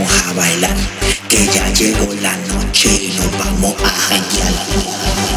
vamos a bailar, que ya llegó la noche y nos vamos a janguear.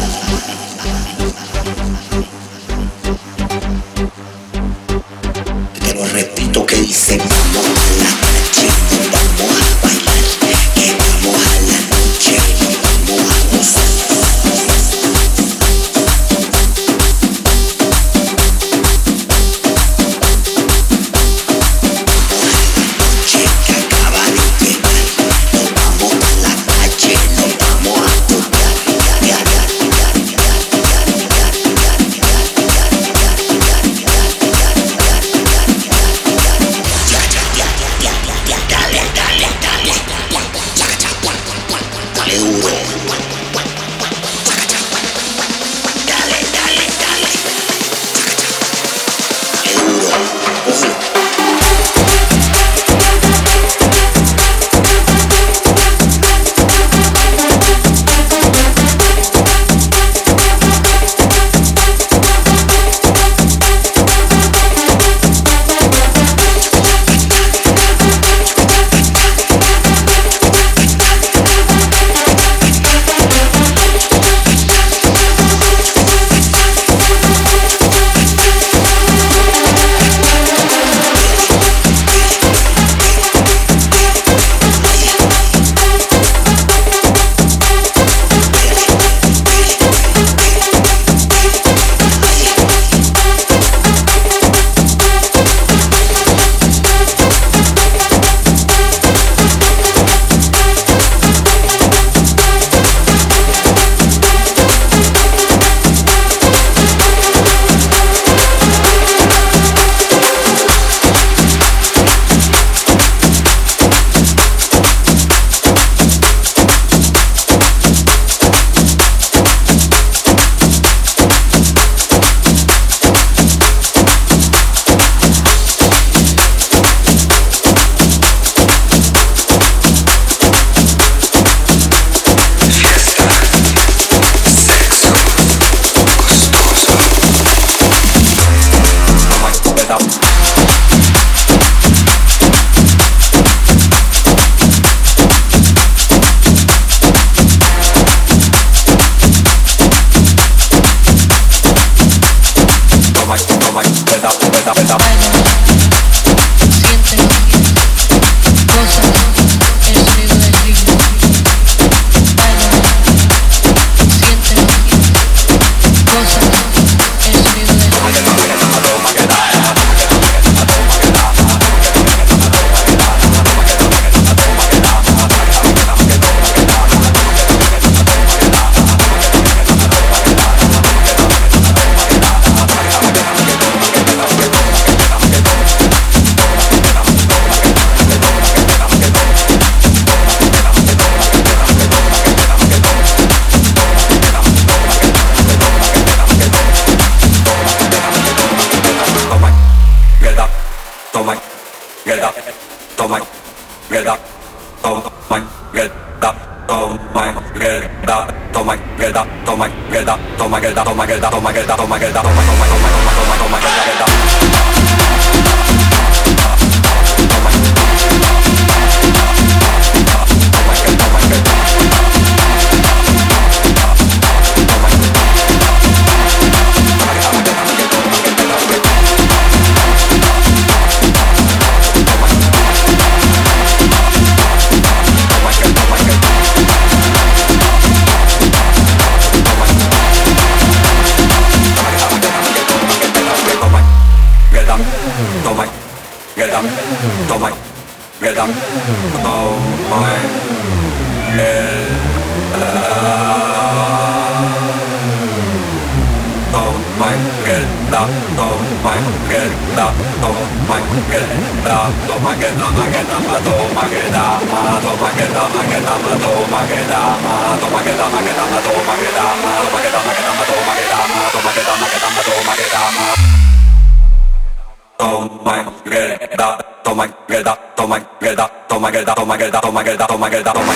my god,